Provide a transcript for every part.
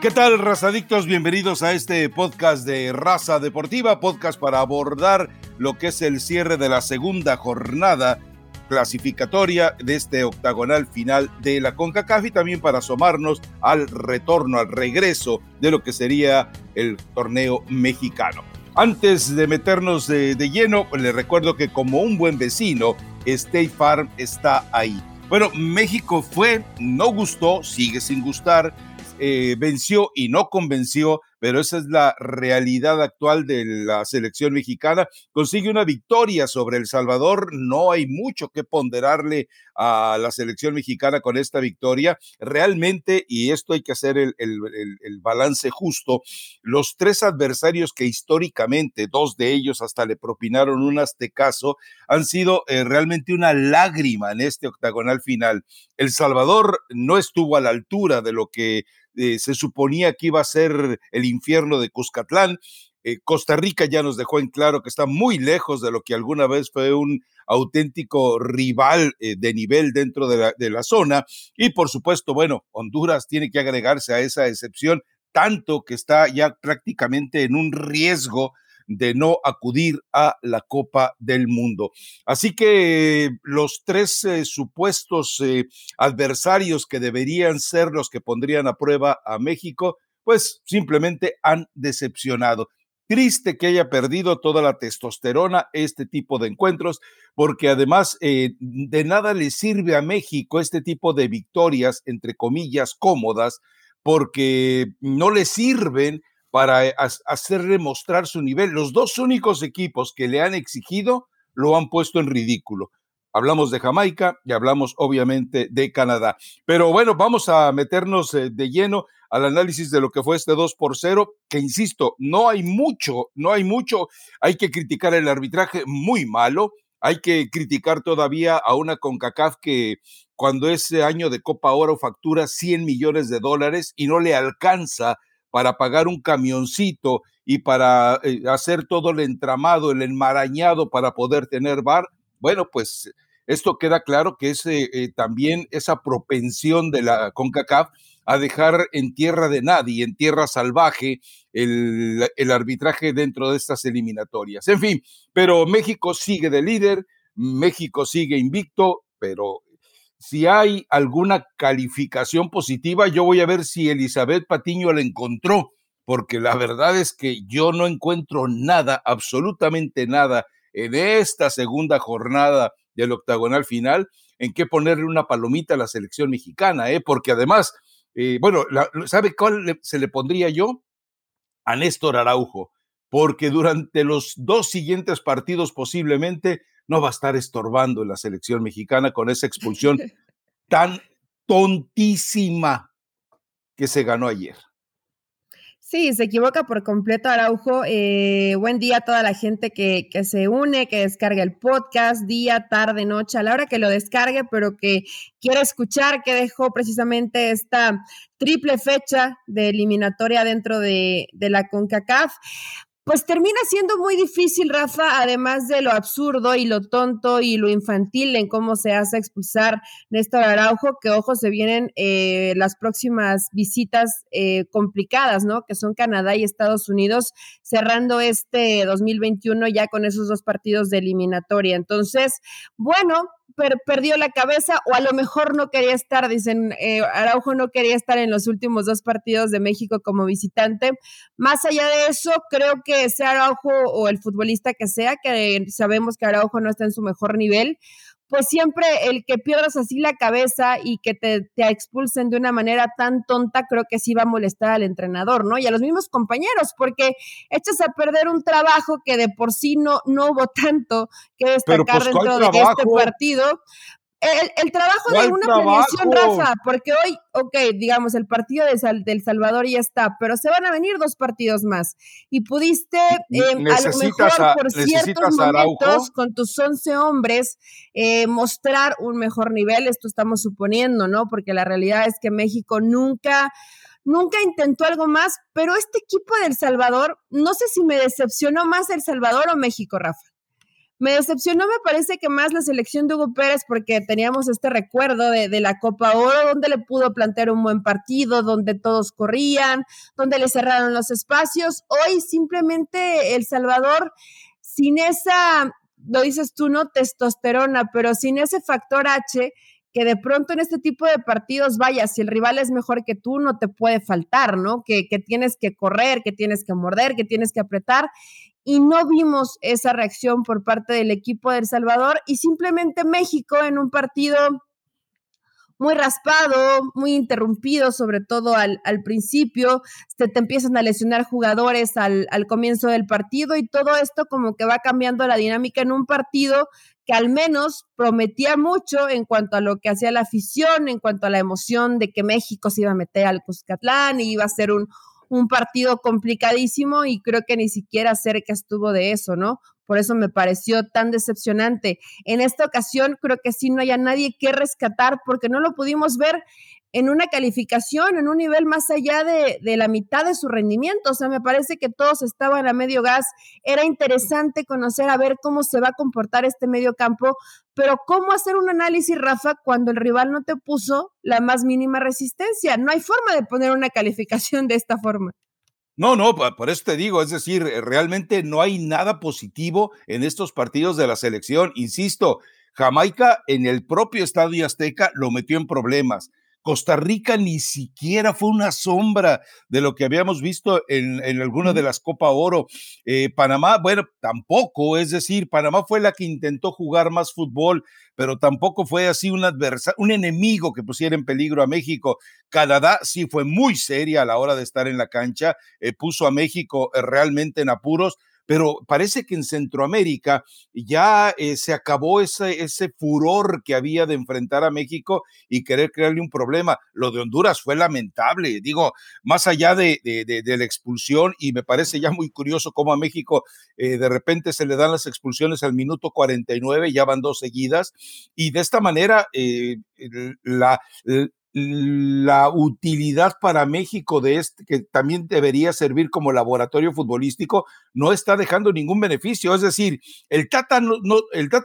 ¿Qué tal, razadictos? Bienvenidos a este podcast de Raza Deportiva, podcast para abordar lo que es el cierre de la segunda jornada clasificatoria de este octagonal final de la CONCACAF y también para asomarnos al retorno, al regreso de lo que sería el torneo mexicano. Antes de meternos de, lleno, les recuerdo que como un buen vecino, State Farm está ahí. Bueno, México fue, no gustó, sigue sin gustar, eh, venció y no convenció, pero esa es la realidad actual de la selección mexicana. Consigue una victoria sobre El Salvador, no hay mucho que ponderarle a la selección mexicana con esta victoria. Realmente, y esto hay que hacer el, balance justo, los tres adversarios que históricamente, dos de ellos hasta le propinaron un aztecaso, han sido eh, realmente una lágrima en este octagonal final. El Salvador no estuvo a la altura de lo que eh, se suponía que iba a ser el infierno de Cuscatlán. Eh, Costa Rica ya nos dejó en claro que está muy lejos de lo que alguna vez fue un auténtico rival eh, de nivel dentro de la, de la zona. Y por supuesto, bueno, Honduras tiene que agregarse a esa excepción, tanto que está ya prácticamente en un riesgo de no acudir a la Copa del Mundo. Así que los tres eh, supuestos eh, adversarios que deberían ser los que pondrían a prueba a México, pues simplemente han decepcionado. Triste que haya perdido toda la testosterona este tipo de encuentros, porque además eh, de nada le sirve a México este tipo de victorias, entre comillas, cómodas, porque no le sirven para eh, hacerle mostrar su nivel. Los dos únicos equipos que le han exigido lo han puesto en ridículo. Hablamos de Jamaica y hablamos obviamente de Canadá. Pero bueno, vamos a meternos eh, de lleno al análisis de lo que fue este 2 por 0, que insisto, no hay mucho, no hay mucho. Hay que criticar el arbitraje muy malo. Hay que criticar todavía a una CONCACAF que cuando ese año de Copa Oro factura 100 millones de dólares y no le alcanza para pagar un camioncito y para eh, hacer todo el entramado, el enmarañado para poder tener bar, bueno, pues esto queda claro que es eh, también esa propensión de la CONCACAF a dejar en tierra de nadie, en tierra salvaje, el arbitraje dentro de estas eliminatorias. En fin, pero México sigue de líder, México sigue invicto, pero si hay alguna calificación positiva, yo voy a ver si Elizabeth Patiño la encontró, porque la verdad es que yo no encuentro nada, absolutamente nada, en esta segunda jornada del octagonal final, en qué ponerle una palomita a la selección mexicana, ¿eh? porque además, eh, bueno, ¿sabe cuál se le pondría yo? A Néstor Araujo, porque durante los dos siguientes partidos posiblemente no va a estar estorbando en la selección mexicana con esa expulsión tan tontísima que se ganó ayer. Sí, se equivoca por completo Araujo. Eh, buen día a toda la gente que, que, se une, que descarga el podcast día, tarde, noche, a la hora que lo descargue, pero que quiera escuchar que dejó precisamente esta triple fecha de eliminatoria dentro de, de la CONCACAF pues termina siendo muy difícil, Rafa, además de lo absurdo y lo tonto y lo infantil en cómo se hace expulsar Néstor Araujo, que ojo, se vienen eh, las próximas visitas eh, complicadas, ¿no? Que son Canadá y Estados Unidos, cerrando este 2021 ya con esos dos partidos de eliminatoria. Entonces, bueno, perdió la cabeza o a lo mejor no quería estar, dicen, eh, Araujo no quería estar en los últimos dos partidos de México como visitante. Más allá de eso, creo que sea Araujo o el futbolista que sea, que sabemos que Araujo no está en su mejor nivel, pues siempre el que pierdas así la cabeza y que te, expulsen de una manera tan tonta, creo que sí va a molestar al entrenador, ¿no? Y a los mismos compañeros, porque echas a perder un trabajo que de por sí no, no hubo tanto que destacar pues, dentro de este partido, el, trabajo de una planeación, Rafa, porque hoy, ok, digamos, el partido de del Salvador ya está, pero se van a venir dos partidos más. Y pudiste, eh, a lo mejor por ciertos momentos, con tus 11 hombres, eh, mostrar un mejor nivel. Esto estamos suponiendo, ¿no? Porque la realidad es que México nunca nunca intentó algo más, pero este equipo de El Salvador, no sé si me decepcionó más El Salvador o México, Rafa. Me decepcionó, me parece que más la selección de Hugo Pérez, porque teníamos este recuerdo de, la Copa Oro, donde le pudo plantear un buen partido, donde todos corrían, donde le cerraron los espacios. Hoy simplemente El Salvador, sin esa, lo dices tú, no testosterona, pero sin ese factor H, que de pronto en este tipo de partidos, vaya, si el rival es mejor que tú, no te puede faltar, ¿no? Que, que tienes que correr, que tienes que morder, que tienes que apretar. Y no vimos esa reacción por parte del equipo de El Salvador y simplemente México en un partido muy raspado, muy interrumpido, sobre todo al, al principio, te, te, empiezan a lesionar jugadores al, al, comienzo del partido y todo esto como que va cambiando la dinámica en un partido que al menos prometía mucho en cuanto a lo que hacía la afición, en cuanto a la emoción de que México se iba a meter al Cuscatlán y iba a ser un, un partido complicadísimo y creo que ni siquiera cerca estuvo de eso, ¿no? Por eso me pareció tan decepcionante. En esta ocasión creo que sí no haya nadie que rescatar porque no lo pudimos ver en una calificación, en un nivel más allá de, de, la mitad de su rendimiento. O sea, me parece que todos estaban a medio gas. Era interesante conocer a ver cómo se va a comportar este medio campo, pero ¿cómo hacer un análisis, Rafa, cuando el rival no te puso la más mínima resistencia? No hay forma de poner una calificación de esta forma. No, no, por eso te digo, es decir, realmente no hay nada positivo en estos partidos de la selección. Insisto, Jamaica en el propio Estadio Azteca lo metió en problemas. Costa Rica ni siquiera fue una sombra de lo que habíamos visto en, en alguna de las Copa Oro. Eh, Panamá, bueno, tampoco, es decir, Panamá fue la que intentó jugar más fútbol, pero tampoco fue así un adversario, un enemigo que pusiera en peligro a México. Canadá sí fue muy seria a la hora de estar en la cancha, eh, puso a México eh, realmente en apuros pero parece que en Centroamérica ya eh, se acabó ese, ese furor que había de enfrentar a México y querer crearle un problema. Lo de Honduras fue lamentable, digo, más allá de, de, la expulsión, y me parece ya muy curioso cómo a México eh, de repente se le dan las expulsiones al minuto 49, ya van dos seguidas, y de esta manera eh, la utilidad para México de este, que también debería servir como laboratorio futbolístico, no está dejando ningún beneficio. Es decir, el Tata, no,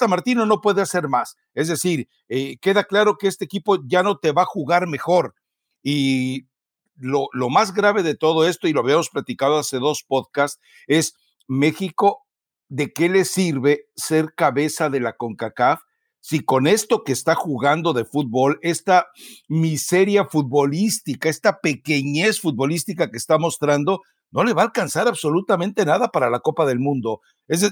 Martino no puede hacer más. Es decir, eh, queda claro que este equipo ya no te va a jugar mejor. Y lo, lo más grave de todo esto, y lo habíamos platicado hace dos podcasts, es México, ¿de qué le sirve ser cabeza de la CONCACAF? Si con esto que está jugando de fútbol, esta miseria futbolística, esta pequeñez futbolística que está mostrando, no le va a alcanzar absolutamente nada para la Copa del Mundo.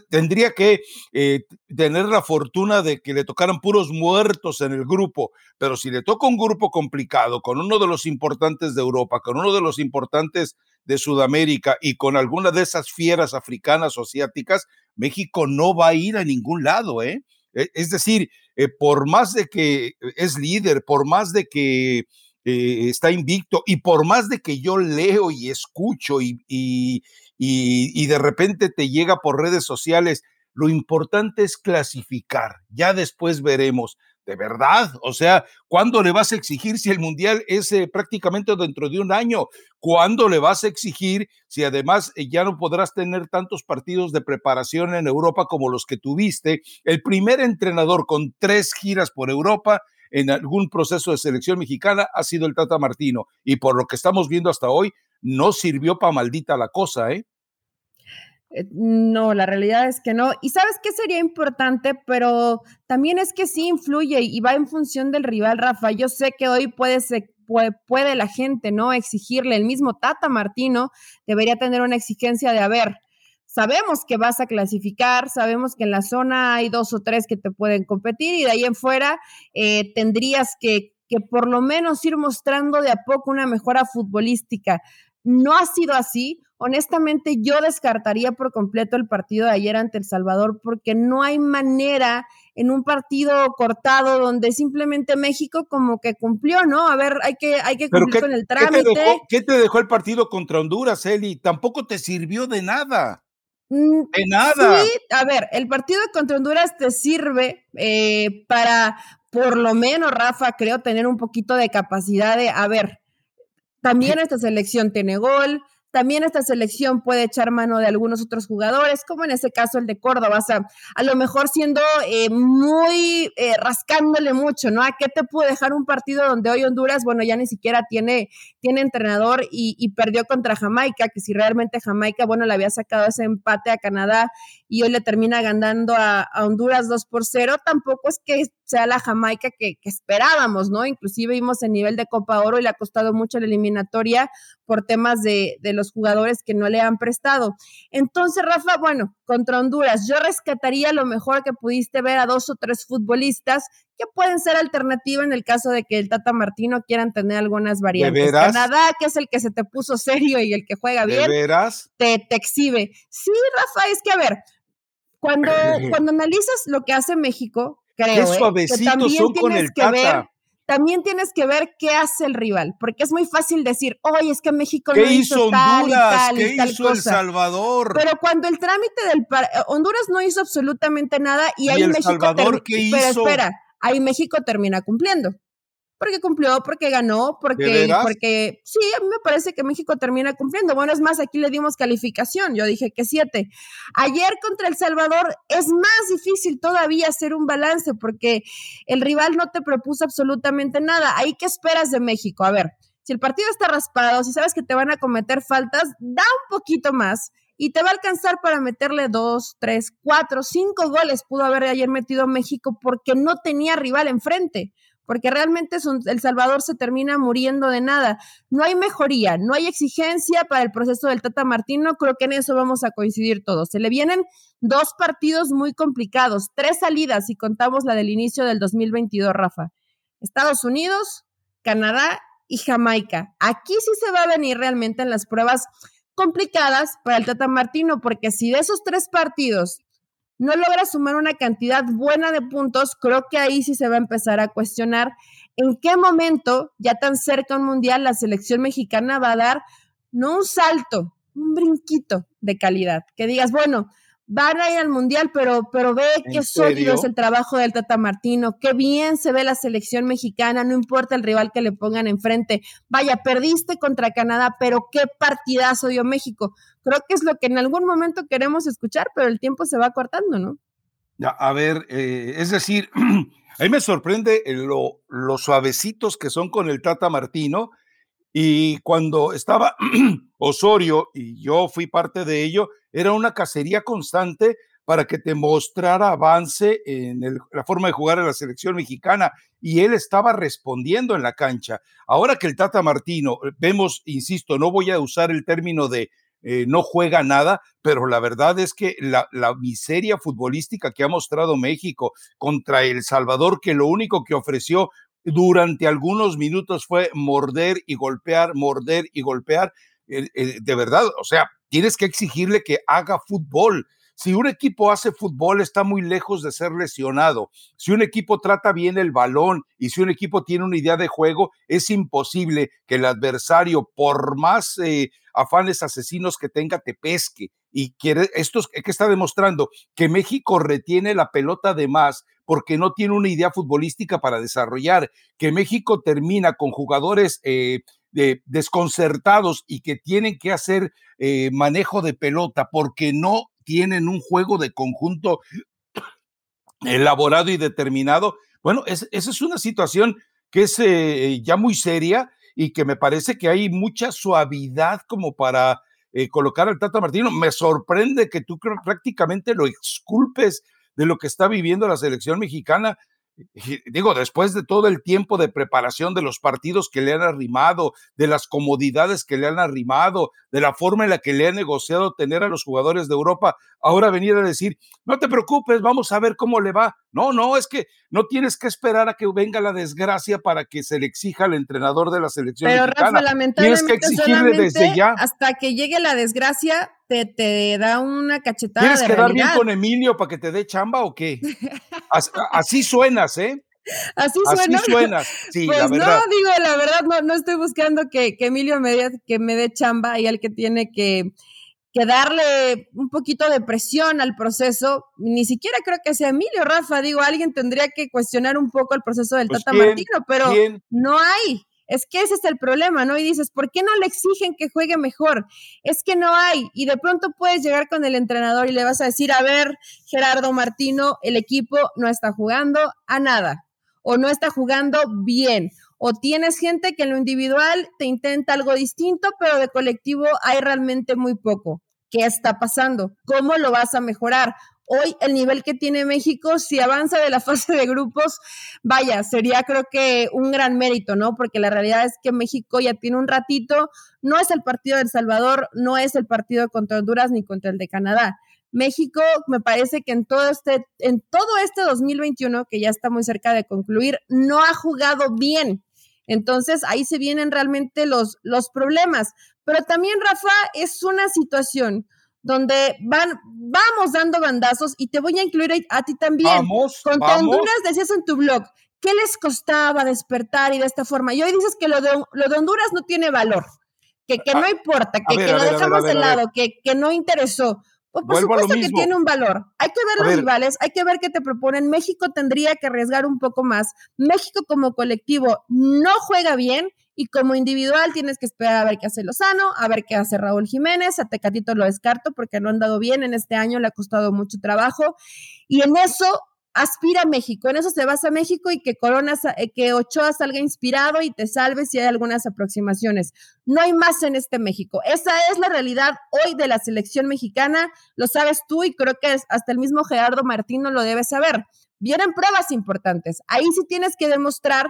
Tendría que eh, tener la fortuna de que le tocaran puros muertos en el grupo, pero si le toca un grupo complicado, con uno de los importantes de Europa, con uno de los importantes de Sudamérica y con alguna de esas fieras africanas o asiáticas, México no va a ir a ningún lado, ¿eh? E, es decir, eh, por más de que es líder, por más de que eh, está invicto y por más de que yo leo y escucho y, y de repente te llega por redes sociales, lo importante es clasificar, ya después veremos. ¿De verdad? O sea, ¿cuándo le vas a exigir si el Mundial es eh, prácticamente dentro de un año? ¿Cuándo le vas a exigir si además eh, ya no podrás tener tantos partidos de preparación en Europa como los que tuviste? El primer entrenador con tres giras por Europa en algún proceso de selección mexicana ha sido el Tata Martino. Y por lo que estamos viendo hasta hoy, no sirvió para maldita la cosa, ¿eh? Eh, no, la realidad es que no. Y sabes qué sería importante, pero también es que sí influye y va en función del rival, Rafa. Yo sé que hoy puede, puede, la gente, ¿no? Exigirle, el mismo Tata Martino debería tener una exigencia de, a ver, sabemos que vas a clasificar, sabemos que en la zona hay dos o tres que te pueden competir y de ahí en fuera eh, tendrías que por lo menos ir mostrando de a poco una mejora futbolística. No ha sido así. Honestamente, yo descartaría por completo el partido de ayer ante El Salvador porque no hay manera en un partido cortado donde simplemente México como que cumplió, ¿no? A ver, hay que, hay que cumplir con el trámite. ¿qué te, dejó, ¿Qué te dejó el partido contra Honduras, Eli? Tampoco te sirvió de nada. Mm, de nada. Sí, a ver, el partido contra Honduras te sirve eh, para, por lo menos, Rafa, creo, tener un poquito de capacidad de, a ver, también esta selección tiene gol, también esta selección puede echar mano de algunos otros jugadores, como en ese caso el de Córdoba, o sea, a lo mejor siendo eh, muy eh, rascándole mucho, ¿no? ¿A qué te puede dejar un partido donde hoy Honduras, bueno, ya ni siquiera tiene, tiene entrenador y, perdió contra Jamaica, que si realmente Jamaica, bueno, le había sacado ese empate a Canadá y hoy le termina ganando a, Honduras 2 por 0, tampoco es que sea la Jamaica que, esperábamos, ¿no? Inclusive vimos el nivel de Copa Oro y le ha costado mucho la eliminatoria por temas de, de los jugadores que no le han prestado. Entonces, Rafa, bueno, contra Honduras, yo rescataría lo mejor que pudiste ver a dos o tres futbolistas que pueden ser alternativa en el caso de que el Tata Martino quieran tener algunas variantes. Canadá, que es el que se te puso serio y el que juega bien, Te, te exhibe. Sí, Rafa, es que a ver, cuando, cuando analizas lo que hace México, creo ¿eh? que también tienes que ver también tienes que ver qué hace el rival, porque es muy fácil decir, oye, es que México no hizo, tal y tal ¿Qué hizo El Salvador? Pero cuando el trámite del eh, Honduras no hizo absolutamente nada y, ahí México Salvador qué hizo? Pero espera, ahí México termina cumpliendo porque cumplió, porque ganó, porque, porque sí, a mí me parece que México termina cumpliendo. Bueno, es más, aquí le dimos calificación, yo dije que siete. Ayer contra El Salvador es más difícil todavía hacer un balance porque el rival no te propuso absolutamente nada. ¿Ahí qué esperas de México? A ver, si el partido está raspado, si sabes que te van a cometer faltas, da un poquito más y te va a alcanzar para meterle dos, tres, cuatro, cinco goles. Pudo haber ayer metido México porque no tenía rival enfrente porque realmente El Salvador se termina muriendo de nada. No hay mejoría, no hay exigencia para el proceso del Tata Martino, creo que en eso vamos a coincidir todos. Se le vienen dos partidos muy complicados, tres salidas si contamos la del inicio del 2022, Rafa. Estados Unidos, Canadá y Jamaica. Aquí sí se va a venir realmente en las pruebas complicadas para el Tata Martino, porque si de esos tres partidos no logra sumar una cantidad buena de puntos, creo que ahí sí se va a empezar a cuestionar en qué momento, ya tan cerca un mundial, la selección mexicana va a dar no un salto, un brinquito de calidad. Que digas, bueno, van a ir al mundial, pero, pero ve qué sólido es el trabajo del Tata Martino, qué bien se ve la selección mexicana, no importa el rival que le pongan enfrente. Vaya, perdiste contra Canadá, pero qué partidazo dio México. Creo que es lo que en algún momento queremos escuchar, pero el tiempo se va cortando, ¿no? Ya, a ver, eh, es decir, a mí me sorprende lo, los suavecitos que son con el Tata Martino. Y cuando estaba Osorio, y yo fui parte de ello, era una cacería constante para que te mostrara avance en la forma de jugar a la selección mexicana y él estaba respondiendo en la cancha. Ahora que el Tata Martino, eh, vemos, insisto, no voy a usar el término de eh, no juega nada, pero la verdad es que la, la, miseria futbolística que ha mostrado México contra El Salvador, que lo único que ofreció durante algunos minutos fue morder y golpear, morder y golpear, eh, de verdad, o sea, tienes que exigirle que haga fútbol. Si un equipo hace fútbol, está muy lejos de ser lesionado. Si un equipo trata bien el balón y si un equipo tiene una idea de juego, es imposible que el adversario, por más eh, afanes asesinos que tenga, te pesque. Y quiere, esto es que está demostrando que México retiene la pelota de más porque no tiene una idea futbolística para desarrollar, que México termina con jugadores eh, desconcertados y que tienen que hacer eh, manejo de pelota porque no tienen un juego de conjunto elaborado y determinado. Bueno, esa es una situación que es eh, ya muy seria y que me parece que hay mucha suavidad como para eh, colocar al Tata Martino. Me sorprende que tú prácticamente lo exculpes de lo que está viviendo la selección mexicana digo, después de todo el tiempo de preparación de los partidos que le han arrimado, de las comodidades que le han arrimado, de la forma en la que le ha negociado tener a los jugadores de Europa, ahora venir a decir, no te preocupes, vamos a ver cómo le va. No, no, es que no tienes que esperar a que venga la desgracia para que se le exija al entrenador de la selección Pero mexicana. lamentablemente, tienes que exigirle desde ya. Hasta que llegue la desgracia, te, te da una cachetada. ¿Quieres quedar bien con Emilio para que te dé chamba o qué? Así, suenas, ¿eh? Así suena. Así suena. Sí, pues la verdad. no, digo, la verdad, no, no estoy buscando que, que Emilio me dé, que me dé chamba y al que tiene que, que darle un poquito de presión al proceso. Ni siquiera creo que sea Emilio, Rafa. Digo, alguien tendría que cuestionar un poco el proceso del pues, Tata Martino, pero no hay. Es que ese es el problema, ¿no? Y dices, ¿por qué no le exigen que juegue mejor? Es que no hay. Y de pronto puedes llegar con el entrenador y le vas a decir, a ver, Gerardo Martino, el equipo no está jugando a nada o no está jugando bien. O tienes gente que en lo individual te intenta algo distinto, pero de colectivo hay realmente muy poco. ¿Qué está pasando? ¿Cómo lo vas a mejorar? Hoy el nivel que tiene México, si avanza de la fase de grupos, vaya, sería creo que un gran mérito, ¿no? Porque la realidad es que México ya tiene un ratito, no es el partido de El Salvador, no es el partido contra Honduras ni contra el de Canadá. México me parece que en todo este en todo este 2021 que ya está muy cerca de concluir no ha jugado bien. Entonces ahí se vienen realmente los los problemas, pero también Rafa es una situación donde van, vamos dando bandazos y te voy a incluir a, ti también. Vamos, Con. Honduras decías en tu blog, ¿qué les costaba despertar y de esta forma? Y hoy dices que lo de, lo de Honduras no tiene valor, que, que no Ah, importa, que, ver, que lo ver, dejamos ver, de lado, que, que no interesó. Pues por Vuelvo supuesto que tiene un valor. Hay que ver A los ver. rivales, hay que ver qué te proponen. México tendría que arriesgar un poco más. México como colectivo no juega bien y como individual tienes que esperar a ver qué hace Lozano, a ver qué hace Raúl Jiménez. A Tecatito lo descarto porque no han dado bien en este año, le ha costado mucho trabajo. Y en eso aspira México, en eso se basa México y que Corona, eh, que Ochoa salga inspirado y te salve si hay algunas aproximaciones. No hay más en este México. Esa es la realidad hoy de la selección mexicana, lo sabes tú y creo que hasta el mismo Gerardo Martino lo debe saber. Vienen pruebas importantes. Ahí sí tienes que demostrar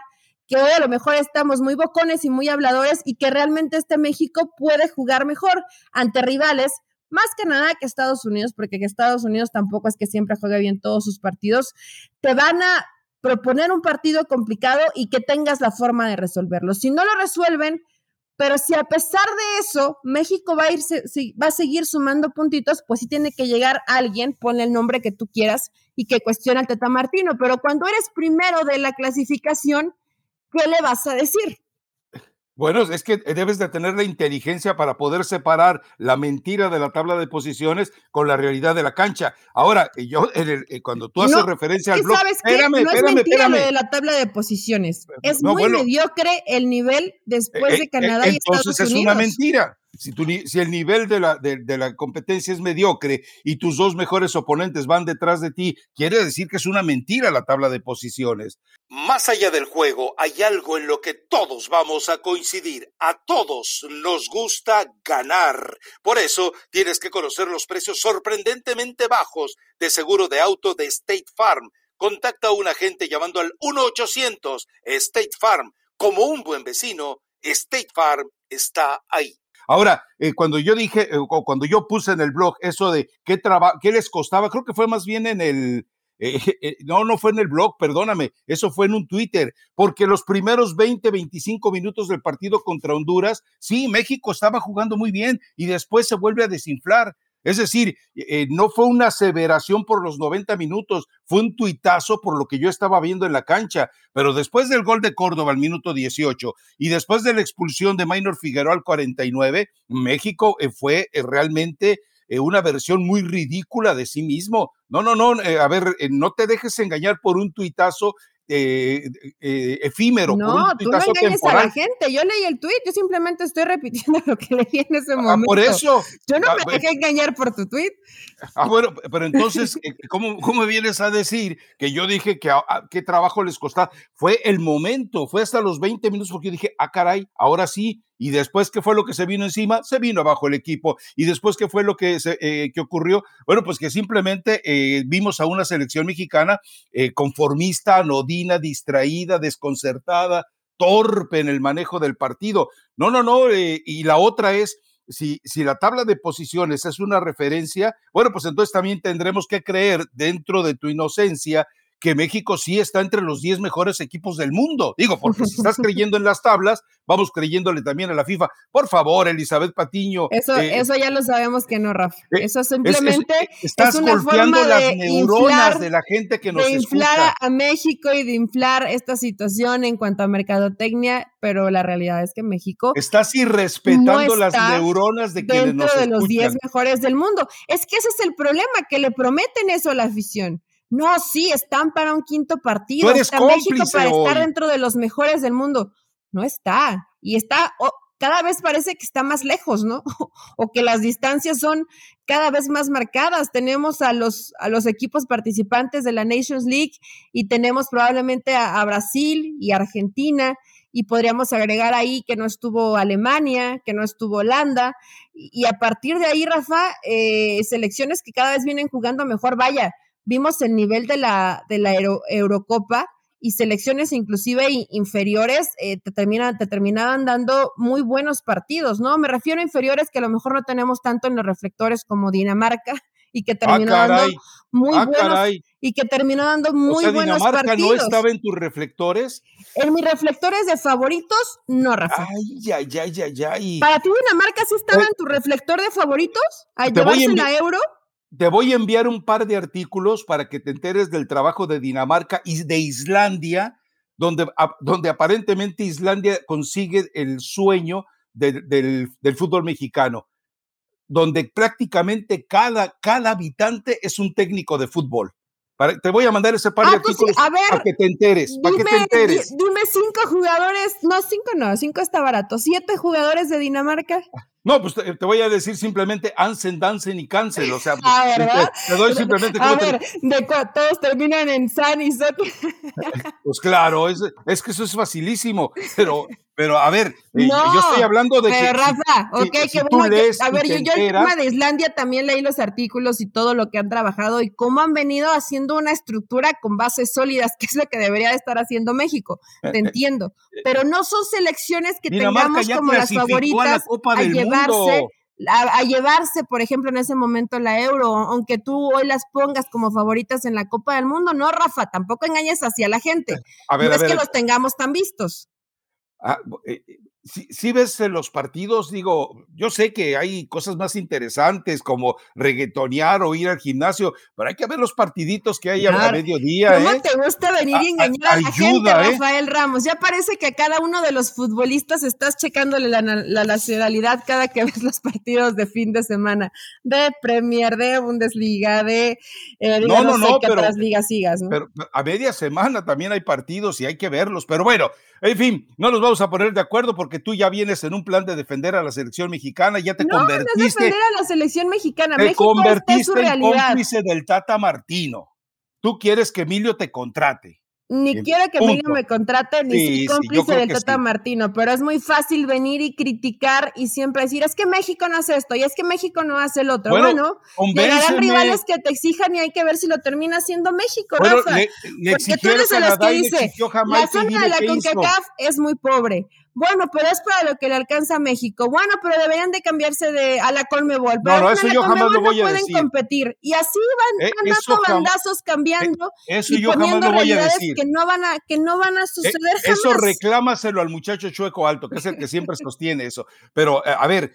que hoy a lo mejor estamos muy bocones y muy habladores y que realmente este México puede jugar mejor ante rivales más Canadá que Estados Unidos, porque que Estados Unidos tampoco es que siempre juegue bien todos sus partidos, te van a proponer un partido complicado y que tengas la forma de resolverlo. Si no lo resuelven, pero si a pesar de eso México va a, irse, va a seguir sumando puntitos, pues sí tiene que llegar alguien, ponle el nombre que tú quieras y que cuestione al Teta Martino. Pero cuando eres primero de la clasificación, ¿qué le vas a decir? Bueno, es que debes de tener la inteligencia para poder separar la mentira de la tabla de posiciones con la realidad de la cancha. Ahora, yo, en el- eh, cuando tú haces No, referencia al ¿Qué blog, sabes espérame, no es mentira espérame. lo de la tabla de posiciones. Es No, muy bueno. mediocre el nivel después Eh, de eh, Canadá y entonces Estados es Unidos. una mentira. Si, el nivel de la, de la competencia es mediocre y tus dos mejores oponentes van detrás de ti, quiere decir que es una mentira la tabla de posiciones. Más allá del juego, hay algo en lo que todos vamos a coincidir. A todos nos gusta ganar. Por eso tienes que conocer los precios sorprendentemente bajos de seguro de auto de State Farm. Contacta a un agente llamando al 1-800 State Farm. Como un buen vecino, State Farm está ahí. Ahora, eh, cuando yo dije, eh, cuando yo puse en el blog eso de qué, traba- qué les costaba, creo que fue más bien en el, eh, eh, no, no fue en el blog, perdóname, eso fue en un Twitter, porque los primeros 20, 25 minutos del partido contra Honduras, sí, México estaba jugando muy bien y después se vuelve a desinflar. Es decir, eh, no fue una aseveración por los 90 minutos, fue un tuitazo por lo que yo estaba viendo en la cancha, pero después del gol de Córdoba al minuto 18 y después de la expulsión de Maynor Figueroa al 49, México eh, fue eh, realmente una versión muy ridícula de sí mismo. No, no, no, a ver, no te dejes engañar por un tuitazo eh, eh, efímero, por No, un tú no engañes a la gente. Yo leí el tweet, yo simplemente estoy repitiendo lo que leí en ese Ah, momento. por eso. Yo no Ah, me bueno. dejé engañar por tu tweet. Ah, bueno, pero entonces, eh, ¿cómo, ¿cómo vienes a decir que yo dije que a- a- qué trabajo les costaba? Fue el momento, fue hasta los 20 minutos porque yo dije, ah, caray, ahora sí. Y después, ¿qué fue lo que se vino encima? Se vino abajo el equipo. Y después, ¿qué fue lo que, se, eh, que ocurrió? Bueno, pues que simplemente eh, vimos a una selección mexicana eh, conformista, anodina, distraída, desconcertada, torpe en el manejo del partido. No, no, no. eh, y la otra es, si, si la tabla de posiciones es una referencia, bueno, pues entonces también tendremos que creer dentro de tu inocencia que México sí está entre los 10 mejores equipos del mundo. Digo, porque si estás creyendo en las tablas, vamos creyéndole también a la FIFA. Por favor, Elizabeth Patiño. Eso, eh, eso ya lo sabemos que no, Rafa. eh, Eso es- es- simplemente estás es una golpeando forma las de neuronas inflar- de la gente que nos de inflar escucha. a, México y de inflar esta situación en cuanto a mercadotecnia, pero la realidad es que México Estás irrespetando no las neuronas de quienes dentro nos de los 10 escuchan. mejores del mundo. Es que ese es el problema, que le prometen eso a la afición. No, sí, están para un quinto partido. Tú eres está México para estar dentro de los mejores del mundo. no está. Y está, cada vez parece que está más lejos, ¿no? o que las distancias son cada vez más marcadas. Tenemos a los, a los equipos participantes de la Nations League y tenemos probablemente a, Brasil y Argentina y podríamos agregar ahí que no estuvo Alemania, que no estuvo Holanda, y, a partir de ahí, Rafa, eh, selecciones que cada vez vienen jugando mejor, vaya, vimos el nivel de la, de la Eurocopa y selecciones inclusive inferiores eh, te, terminan, te terminaban dando muy buenos partidos, ¿no? Me refiero a inferiores que a lo mejor no tenemos tanto en los reflectores como Dinamarca y que ah, terminó dando muy ah, buenos y que terminó dando muy buenos Dinamarca no estaba en tus reflectores? En mis reflectores de favoritos, no, Rafa. Ay, ay, ay, ay, ay. ¿Para ti Dinamarca sí estaba en tu reflector de favoritos? ¿A llevarse la euro? Te voy a enviar un par de artículos para que te enteres del trabajo de Dinamarca y de Islandia, donde, donde aparentemente Islandia consigue el sueño del, fútbol mexicano, donde prácticamente cada, cada habitante es un técnico de fútbol. te voy a mandar ese par de ah, pues artículos para que te enteres, para que te enteres. Dime cinco jugadores, no, cinco no, cinco está barato, siete jugadores de Dinamarca. No, pues te, voy a decir simplemente Ansen, Dansen y Cancel. O sea, ah, Te, doy simplemente. A ver, de todos terminan en San y Sot. Pues claro, es, es que eso es facilísimo. Pero pero a ver, eh, yo estoy hablando de pero Rafa, ok, que bueno, a ver, yo, yo el tema de Islandia también leí los artículos y todo lo que han trabajado y cómo han venido haciendo una estructura con bases sólidas, que es lo que debería de estar haciendo México, te eh, eh, entiendo, pero no son selecciones que tengamos como las favoritas a, llevarse a, llevarse, por ejemplo, en ese momento la euro, aunque tú hoy las pongas como favoritas en la Copa del Mundo, no, Rafa, tampoco engañes hacia la gente. A ver, no es que los tengamos tan vistos. Ah, eh, eh, si, ves los partidos, digo, yo sé que hay cosas más interesantes como reggaetonear o ir al gimnasio, pero hay que ver los partiditos que hay a, mediodía. ¿Cómo ¿eh? te gusta venir y engañar a, la gente, Rafael Ramos? Ya parece que a cada uno de los futbolistas estás checándole la, nacionalidad cada que ves los partidos de fin de semana, de Premier, de Bundesliga, de no, no, no, pero, ligas sigas, Pero a media semana también hay partidos y hay que verlos, pero bueno, en fin, no nos vamos a poner de acuerdo porque tú ya vienes en un plan de defender a la selección mexicana, ya te convertiste. No, defender a la selección mexicana, te convertiste en cómplice del Tata Martino. Tú quieres que Emilio te contrate. Ni quiero que Emilio me contrate, ni soy cómplice del Tata Martino, pero es muy fácil venir y criticar y siempre decir, es que México no hace esto y es que México no hace el otro. Bueno, llegarán rivales que te exijan y hay que ver si lo termina haciendo México, Rafa. Porque tú eres de los que dice, la zona de la CONCACAF es muy pobre. Bueno, pero es para lo que le alcanza a México. Bueno, pero deberían de cambiarse de a la Colmebol. Pero no, no, eso yo jamás lo voy a pueden competir. Y así van, eh, dando bandazos cambiando eh, eso y yo poniendo jamás lo voy a decir. que no van a que no van a eh, suceder jamás. Eso reclámaselo al muchacho Chueco Alto, que es el que siempre sostiene eso. Pero a ver,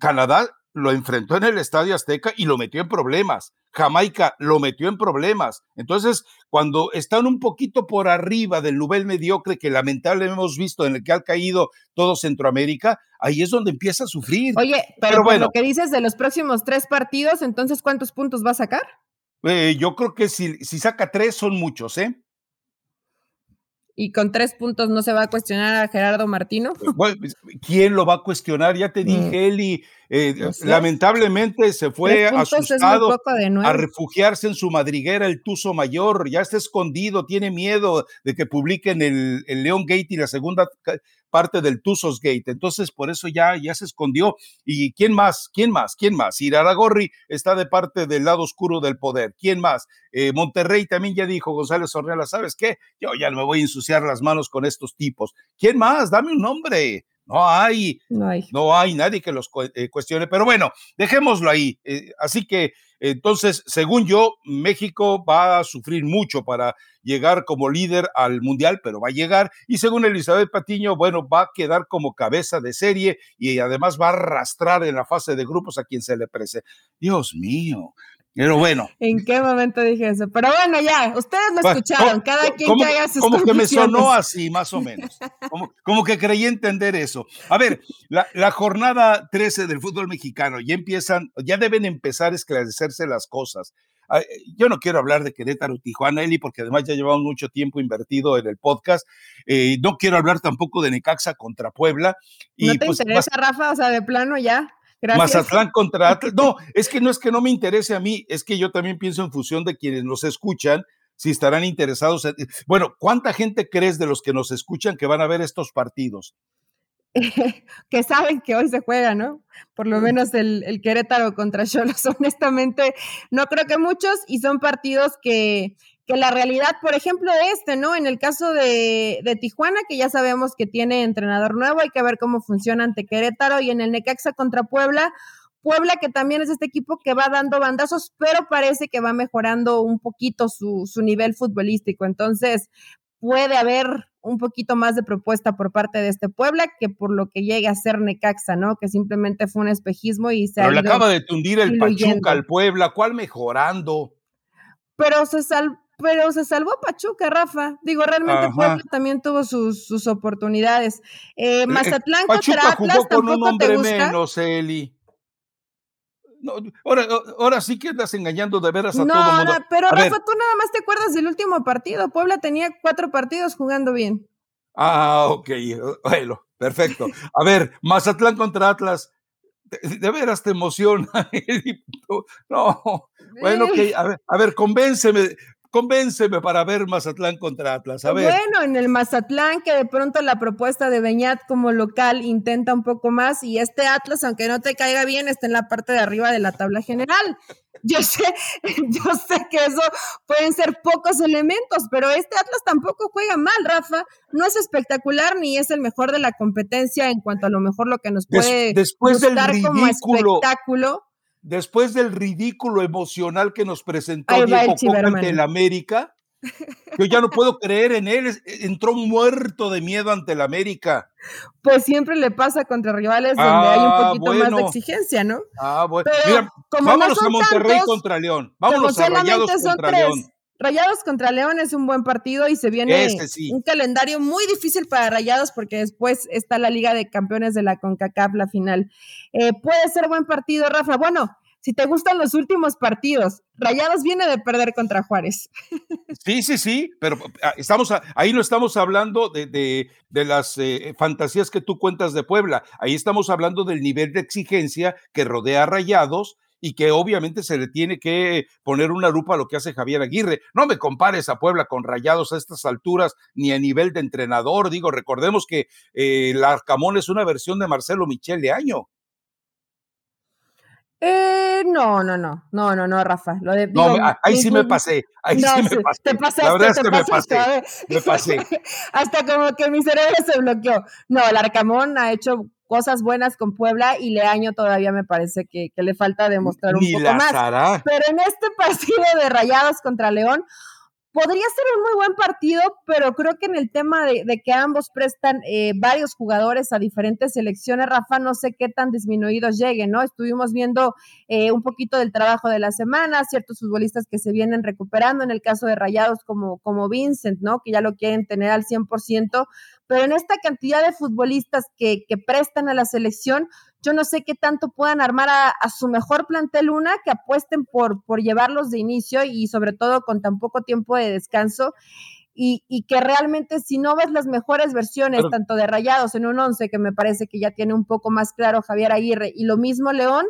Canadá lo enfrentó en el Estadio Azteca y lo metió en problemas. Jamaica lo metió en problemas. Entonces, cuando están un poquito por arriba del nivel mediocre que lamentablemente hemos visto en el que ha caído todo Centroamérica, ahí es donde empieza a sufrir. Oye, pero, bueno, lo que dices de los próximos tres partidos, entonces, ¿cuántos puntos va a sacar? Eh, yo creo que si, si saca tres son muchos, ¿eh? Y con tres puntos no se va a cuestionar a Gerardo Martino. Pues, ¿Quién lo va a cuestionar? Ya te dije, mm. Eli, eh, lamentablemente se fue asustado a refugiarse en su madriguera el Tuzo Mayor, ya está escondido, tiene miedo de que publiquen el, el León Gate y la segunda parte del Tuzos Gate, entonces por eso ya, ya se escondió. ¿Y quién más? ¿Quién más? ¿Quién más? Iraragorri está de parte del lado oscuro del poder. ¿Quién más? Eh, Monterrey también ya dijo, González Ornella, ¿sabes qué? Yo ya no me voy a ensuciar las manos con estos tipos. ¿Quién más? Dame un nombre. No hay, no hay, nadie que los eh, cuestione, pero bueno, dejémoslo ahí. Eh, así que entonces, según yo, México va a sufrir mucho para llegar como líder al Mundial, pero va a llegar. Y según Elizabeth Patiño, bueno, va a quedar como cabeza de serie y además va a arrastrar en la fase de grupos a quien se le prese. Dios mío, pero bueno. ¿En qué momento dije eso? Pero bueno, ya, ustedes lo escucharon, cada quien que haga sus Como que me sonó así, más o menos. Como, que creí entender eso. A ver, la, la, jornada 13 del fútbol mexicano, ya empiezan, ya deben empezar a esclarecerse las cosas. yo no quiero hablar de Querétaro Tijuana, Eli, porque además ya llevamos mucho tiempo invertido en el podcast. Eh, no quiero hablar tampoco de Necaxa contra Puebla. Y, ¿No te pues, interesa, Rafa? O sea, de plano ya. Gracias. Mazatlán contra Atlas. No, es que no es que no me interese a mí, es que yo también pienso en función de quienes nos escuchan, si estarán interesados. bueno, ¿cuánta gente crees de los que nos escuchan que van a ver estos partidos? que saben que hoy se juega, ¿no? Por lo menos el, el Querétaro contra Cholos, honestamente, no creo que muchos, y son partidos que, que la realidad, por ejemplo, de este, ¿no? En el caso de, de, Tijuana, que ya sabemos que tiene entrenador nuevo, hay que ver cómo funciona ante Querétaro, y en el Necaxa contra Puebla, Puebla que también es este equipo que va dando bandazos, pero parece que va mejorando un poquito su, su nivel futbolístico. Entonces, puede haber un poquito más de propuesta por parte de este Puebla que por lo que llegue a ser Necaxa, ¿no? Que simplemente fue un espejismo y se Pero le acaba de tundir el Pachuca al Puebla, ¿cuál mejorando? Pero se sal, pero se salvó Pachuca, Rafa. Digo, realmente Puebla también tuvo sus, sus oportunidades. Eh, eh Mazatlán Pachuca jugó con un hombre menos, Eli ahora, ahora sí que estás engañando de veras a todo el mundo. No, pero Rafa, tú nada más te acuerdas del último partido. Puebla tenía cuatro partidos jugando bien. Ah, ok, bueno, perfecto. A ver, Mazatlán contra Atlas. De, veras te emociona. no, bueno, ok, a ver, a ver, convénceme, Convénceme para ver Mazatlán contra Atlas. A ver. Bueno, en el Mazatlán, que de pronto la propuesta de Beñat como local intenta un poco más, y este Atlas, aunque no te caiga bien, está en la parte de arriba de la tabla general. Yo sé, yo sé que eso pueden ser pocos elementos, pero este Atlas tampoco juega mal, Rafa. No es espectacular ni es el mejor de la competencia en cuanto a lo mejor lo que nos puede después del como espectáculo después del ridículo emocional que nos presentó Diego Coca ante el América, yo ya no puedo creer en él, entró muerto de miedo ante el América. Pues siempre le pasa contra rivales donde hay un ah, poquito más de exigencia, ¿no? Ah, bueno. Mira, vámonos a Monterrey contra León. Vámonos a Rayados contra León. Rayados contra León es un buen partido y se viene un calendario muy difícil para Rayados porque después está la Liga de Campeones de la CONCACAF, la final. Eh, puede ser buen partido, Rafa. Bueno, si te gustan los últimos partidos, Rayados viene de perder contra Juárez. Sí, sí, sí, pero ah, estamos ahí no estamos hablando de, de, las eh, fantasías que tú cuentas de Puebla, ahí estamos hablando del nivel de exigencia que rodea a Rayados y que obviamente se le tiene que poner una lupa a lo que hace Javier Aguirre. No me compares a Puebla con Rayados a estas alturas ni a nivel de entrenador. Digo, recordemos que eh, el Arcamón es una versión de Marcelo Michel de año. Eh, no, no, no, no, no, no, Rafa. Lo de, no, ahí sí me pasé, ahí sí me pasé. Te pasaste, La verdad es que me pasé, me pasé. Hasta como que mi cerebro se bloqueó. No, el Arcamón ha hecho cosas buenas con Puebla y Leaño todavía me parece que, que le falta demostrar un poco más. Pero en este partido de Rayados contra León, podría ser un muy buen partido, pero creo que en el tema de, que ambos prestan eh, varios jugadores a diferentes selecciones, Rafa, no sé qué tan disminuidos lleguen, ¿no? Estuvimos viendo eh, un poquito del trabajo de la semana, ciertos futbolistas que se vienen recuperando, en el caso de Rayados como, como Vincent, ¿no? Que ya lo quieren tener al 100%, pero en esta cantidad de futbolistas que, que prestan a la selección, yo no sé qué tanto puedan armar a, su mejor plantel una, que apuesten por, por llevarlos de inicio y sobre todo con tan poco tiempo de descanso. Y, y, que realmente si no ves las mejores versiones, tanto de Rayados en un 11, que me parece que ya tiene un poco más claro Javier Aguirre, y lo mismo León,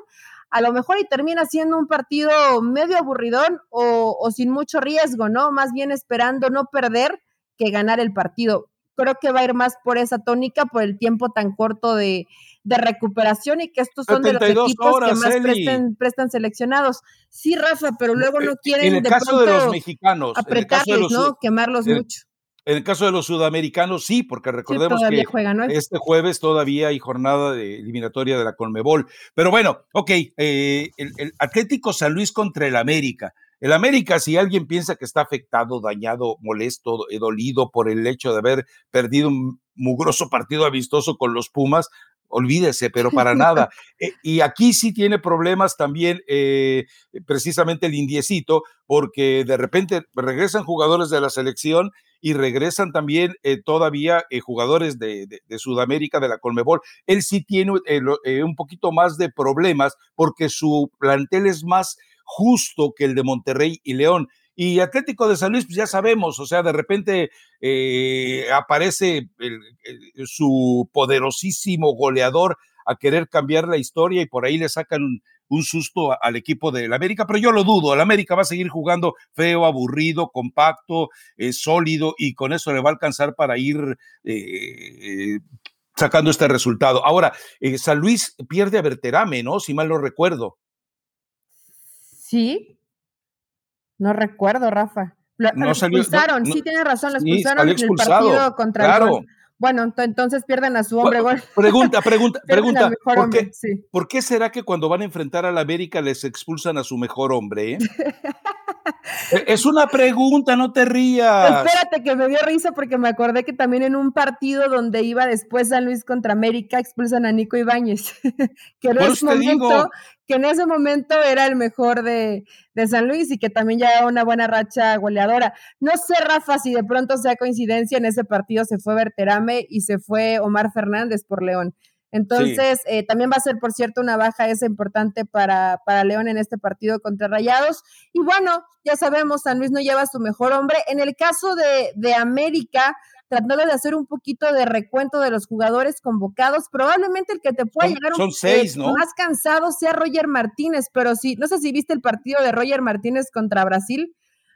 a lo mejor y termina siendo un partido medio aburridón o, o sin mucho riesgo, ¿no? Más bien esperando no perder que ganar el partido. Creo que va a ir más por esa tónica, por el tiempo tan corto de, de recuperación y que estos son de los equipos que más prestan, seleccionados. Sí, Rafa, pero luego no quieren en el caso de los mexicanos, apretarles, ¿no? Quemarlos mucho. En el caso de los sudamericanos, sí, porque recordemos que este jueves todavía hay jornada de eliminatoria de la Conmebol. Pero bueno, ok, eh, el, Atlético San Luis contra el América. El América, si alguien piensa que está afectado, dañado, molesto, eh, dolido por el hecho de haber perdido un mugroso partido amistoso con los Pumas, olvídese, pero para nada. Eh, y aquí sí tiene problemas también eh, precisamente el indiecito, porque de repente regresan jugadores de la selección y regresan también eh, todavía jugadores de, de, Sudamérica, de la Colmebol. Él sí tiene un poquito más de problemas porque su plantel es más justo que el de Monterrey y León. Y Atlético de San Luis, pues ya sabemos, o sea, de repente eh, aparece su poderosísimo goleador a querer cambiar la historia y por ahí le sacan un, susto al equipo del América, pero yo lo dudo, el América va a seguir jugando feo, aburrido, compacto, eh, sólido y con eso le va a alcanzar para ir eh, sacando este resultado. Ahora, San Luis pierde a Berterame, ¿no? Si mal no recuerdo. Sí, no recuerdo, Rafa. Lo, expulsaron, sí tiene razón, lo expulsaron en el partido contra claro. el Bueno, entonces pierden a su hombre. pregunta, pregunta, pregunta. ¿por qué, ¿por qué, será que cuando van a enfrentar a la América les expulsan a su mejor hombre? Eh? E, es una pregunta, no te rías. Espérate, que me dio risa porque me acordé que también en un partido donde iba después San Luis contra América expulsan a Nico Ibáñez, que, en ese momento, que en ese momento era el mejor de, de San Luis y que también ya era una buena racha goleadora. No sé, Rafa, si de pronto sea coincidencia, en ese partido se fue Berterame y se fue Omar Fernández por León. Entonces, eh, también va a ser, por cierto, una baja esa importante para, para León en este partido contra Rayados. Y bueno, ya sabemos, San Luis no lleva su mejor hombre. En el caso de, de América, tratando de hacer un poquito de recuento de los jugadores convocados, probablemente el que te pueda llegar un, seis, ¿no? más cansado sea Roger Martínez, pero sí, no sé si viste el partido de Roger Martínez contra Brasil.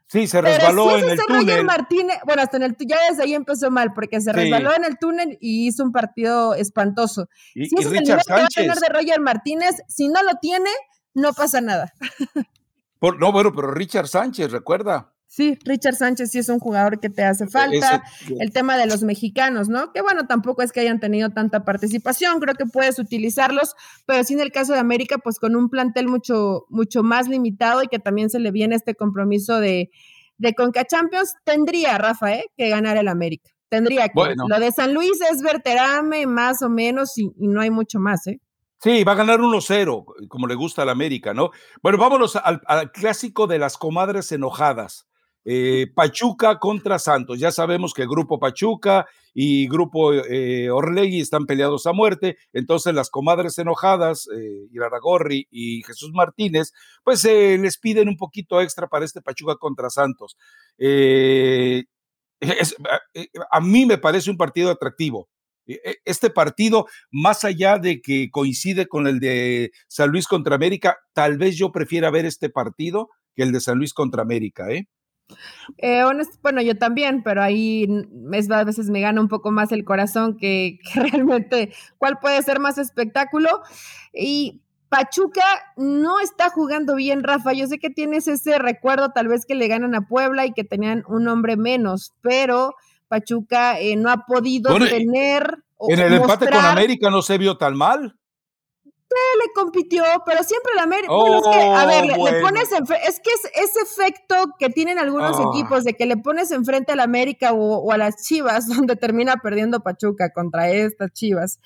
Sí, se resbaló en el túnel. Martínez, bueno, hasta en el ya desde ahí empezó mal, porque se resbaló en el túnel y hizo un partido espantoso. Y, si Richard Sánchez. de Roger Martínez, si no lo tiene, no pasa nada. no, bueno, pero Richard Sánchez, recuerda. Sí, Richard Sánchez sí es un jugador que te hace falta. el tema de los mexicanos, ¿no? Que bueno, tampoco es que hayan tenido tanta participación, creo que puedes utilizarlos, pero sí en el caso de América, pues con un plantel mucho, mucho más limitado y que también se le viene este compromiso de, de Conca Champions, tendría, Rafa, ¿eh? que ganar el América. Tendría que. Lo de San Luis es verterame más o menos y, no hay mucho más, ¿eh? Sí, va a ganar 1-0, como le gusta al América, ¿no? Bueno, vámonos al, al, clásico de las comadres enojadas. Eh, Pachuca contra Santos. Ya sabemos que Grupo Pachuca y Grupo eh, Orlegui están peleados a muerte, entonces las comadres enojadas, eh, Iraragorri y Jesús Martínez, pues les piden un poquito extra para este Pachuca contra Santos. a mí me parece un partido atractivo. Este partido, más allá de que coincide con el de San Luis contra América, tal vez yo prefiera ver este partido que el de San Luis contra América, ¿eh? Eh, bueno, yo también, pero ahí es, a veces me gana un poco más el corazón que, realmente cuál puede ser más espectáculo. Y Pachuca no está jugando bien, Rafa. Yo sé que tienes ese recuerdo tal vez que le ganan a Puebla y que tenían un hombre menos, pero Pachuca eh, no ha podido tener... En el empate con América no se vio tan mal le compitió, pero siempre la América. es que, a ver, le, oh, pones es que es ese efecto que tienen algunos ah. equipos de que le pones enfrente a la América o, a las Chivas, donde termina perdiendo Pachuca contra estas Chivas.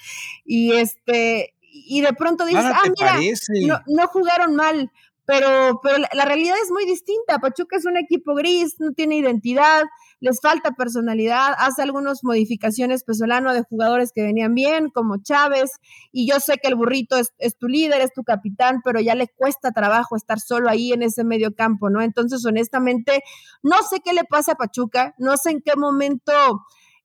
Y este, y de pronto dices, ah, mira, no, jugaron mal. Pero, pero la realidad es muy distinta. Pachuca es un equipo gris, no tiene identidad, les falta personalidad, hace algunas modificaciones Pesolano de jugadores que venían bien, como Chávez, y yo sé que el burrito es, tu líder, es tu capitán, pero ya le cuesta trabajo estar solo ahí en ese medio campo, ¿no? Entonces, honestamente, no sé qué le pasa a Pachuca, no sé en qué momento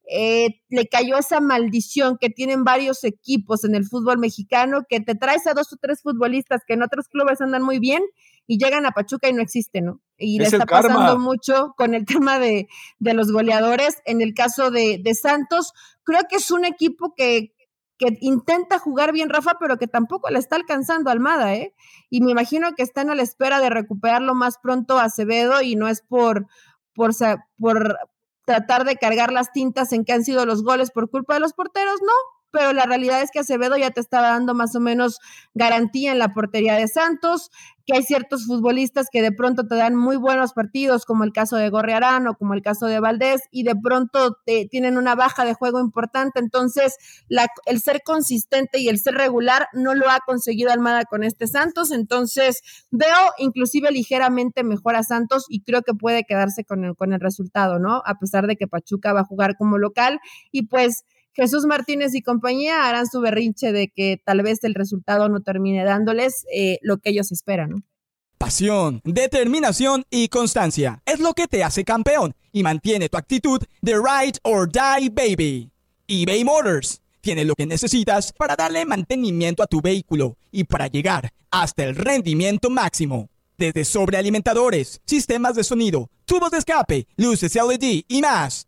eh, le cayó esa maldición que tienen varios equipos en el fútbol mexicano, que te traes a dos o tres futbolistas que en otros clubes andan muy bien y llegan a Pachuca y no existen, ¿no? Y le está pasando mucho con el tema de, de, los goleadores. En el caso de, de Santos, creo que es un equipo que, que intenta jugar bien Rafa, pero que tampoco le está alcanzando Almada, ¿eh? Y me imagino que están a la espera de recuperarlo más pronto a Acevedo y no es por, por, por tratar de cargar las tintas en que han sido los goles por culpa de los porteros, no, pero la realidad es que Acevedo ya te estaba dando más o menos garantía en la portería de Santos, que hay ciertos futbolistas que de pronto te dan muy buenos partidos, como el caso de Gorrearán o como el caso de Valdés, y de pronto te, tienen una baja de juego importante. Entonces, el ser consistente y el ser regular no lo ha conseguido Almada con este Santos. Entonces, veo inclusive ligeramente mejor a Santos y creo que puede quedarse con el, con el resultado, ¿no? A pesar de que Pachuca va a jugar como local y pues Jesús Martínez y compañía harán su berrinche de que tal vez el resultado no termine dándoles eh, lo que ellos esperan. Pasión, determinación y constancia es lo que te hace campeón y mantiene tu actitud de ride or die baby. eBay Motors tiene lo que necesitas para darle mantenimiento a tu vehículo y para llegar hasta el rendimiento máximo. Desde sobrealimentadores, sistemas de sonido, tubos de escape, luces LED y más.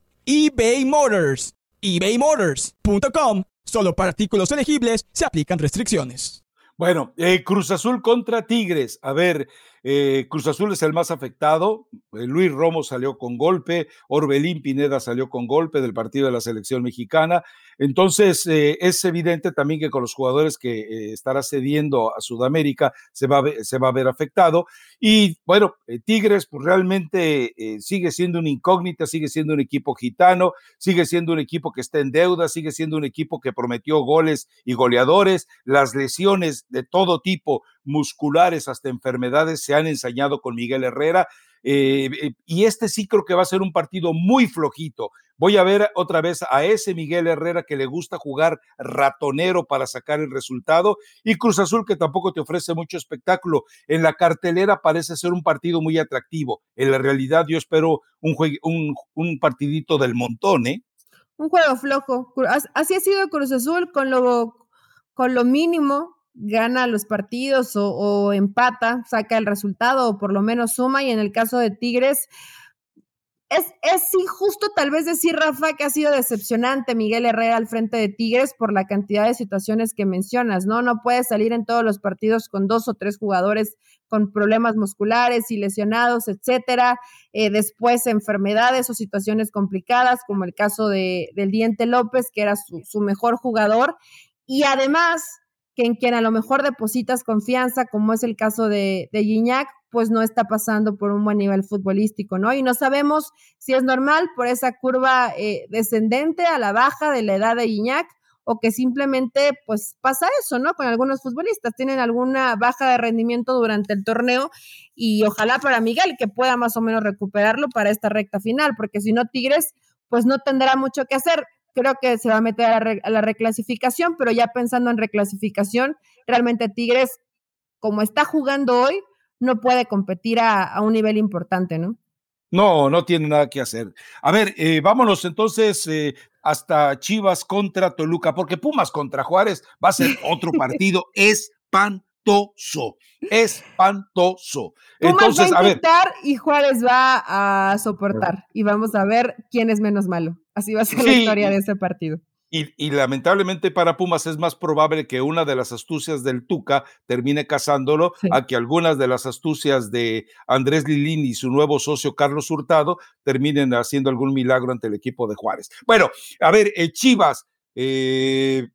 eBay Motors. ebaymotors.com Solo para artículos elegibles se aplican restricciones. Bueno, eh, Cruz Azul contra Tigres. A ver, eh, Cruz Azul es el más afectado. Eh, Luis Romo salió con golpe, Orbelín Pineda salió con golpe del partido de la selección mexicana. Entonces, eh, es evidente también que con los jugadores que estará cediendo a Sudamérica se va, se va a ver afectado. Y bueno, Tigres, pues realmente sigue siendo una incógnita, sigue siendo un equipo gitano, sigue siendo un equipo que está en deuda, sigue siendo un equipo que prometió goles y goleadores. Las lesiones de todo tipo musculares hasta enfermedades se han ensañado con Miguel Herrera. Eh, eh, y este sí creo que va a ser un partido muy flojito. Voy a ver otra vez a ese Miguel Herrera que le gusta jugar ratonero para sacar el resultado y Cruz Azul que tampoco te ofrece mucho espectáculo. En la cartelera parece ser un partido muy atractivo. En la realidad yo espero un, un, un partidito del montón, ¿eh? Un juego flojo. Así ha sido Cruz Azul con lo, con lo mínimo gana los partidos o, empata, saca el resultado o por lo menos suma. Y en el caso de Tigres, es, es, injusto tal vez decir, Rafa, que ha sido decepcionante Miguel Herrera al frente de Tigres por la cantidad de situaciones que mencionas, ¿no? No puede salir en todos los partidos con dos o tres jugadores con problemas musculares y lesionados, etcétera. Eh, después enfermedades o situaciones complicadas, como el caso de, del Diente López, que era su, su mejor jugador. Y además, que en quien a lo mejor depositas confianza, como es el caso de, de Gignac, pues no está pasando por un buen nivel futbolístico, ¿no? Y no sabemos si es normal por esa curva eh, descendente a la baja de la edad de Gignac o que simplemente pues pasa eso, ¿no? Con algunos futbolistas tienen alguna baja de rendimiento durante el torneo y ojalá para Miguel que pueda más o menos recuperarlo para esta recta final, porque si no Tigres pues no tendrá mucho que hacer creo que se va a meter a, la reclasificación, pero ya pensando en reclasificación, realmente Tigres, como está jugando hoy, no puede competir a, un nivel importante, ¿no? No, no tiene nada que hacer. A ver, eh, vámonos entonces eh, hasta Chivas contra Toluca, porque Pumas contra Juárez va a ser otro partido espantoso, espantoso. Entonces, va a intentar y Juárez va a soportar y vamos a ver quién es menos malo. Así va a ser la historia de ese partido. Y, lamentablemente para Pumas es más probable que una de las astucias del Tuca termine casándolo a que algunas de las astucias de Andrés Lilín y su nuevo socio Carlos Hurtado terminen haciendo algún milagro ante el equipo de Juárez. Bueno, a ver, eh, Chivas, eh,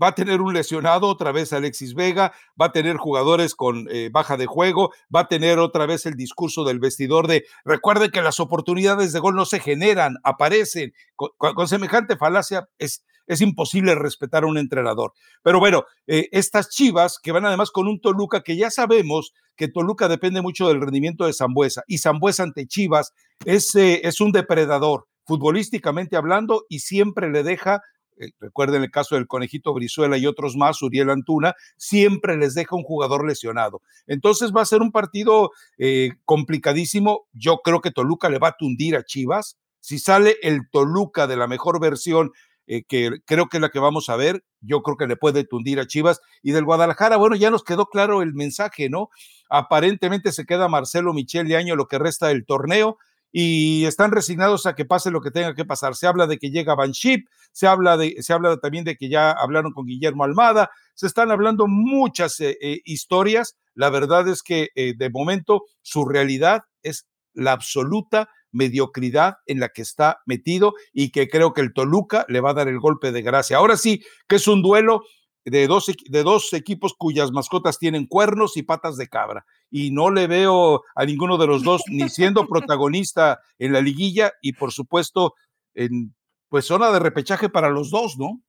va a tener un lesionado otra vez Alexis Vega, va a tener jugadores con eh, baja de juego, va a tener otra vez el discurso del vestidor de recuerden que las oportunidades de gol no se generan, aparecen. Con, semejante falacia es, es imposible respetar a un entrenador. Pero bueno, eh, estas chivas que van además con un Toluca que ya sabemos que Toluca depende mucho del rendimiento de Zambuesa y Zambuesa ante Chivas es, eh, es un depredador futbolísticamente hablando y siempre le deja recuerden el caso del conejito Brizuela y otros más, Uriel Antuna, siempre les deja un jugador lesionado. Entonces va a ser un partido eh, complicadísimo. Yo creo que Toluca le va a tundir a Chivas. Si sale el Toluca de la mejor versión, eh, que creo que es la que vamos a ver, yo creo que le puede tundir a Chivas. Y del Guadalajara, bueno, ya nos quedó claro el mensaje, ¿no? Aparentemente se queda Marcelo Michel de año lo que resta del torneo y están resignados a que pase lo que tenga que pasar. Se habla de que llega Banship, se habla, de, se habla también de que ya hablaron con Guillermo Almada, se están hablando muchas eh, eh, historias. La verdad es que eh, de momento su realidad es la absoluta mediocridad en la que está metido y que creo que el Toluca le va a dar el golpe de gracia. Ahora sí, que es un duelo de dos, de dos equipos cuyas mascotas tienen cuernos y patas de cabra. Y no le veo a ninguno de los dos ni siendo protagonista en la liguilla y por supuesto en pues zona de repechaje para los dos, ¿no?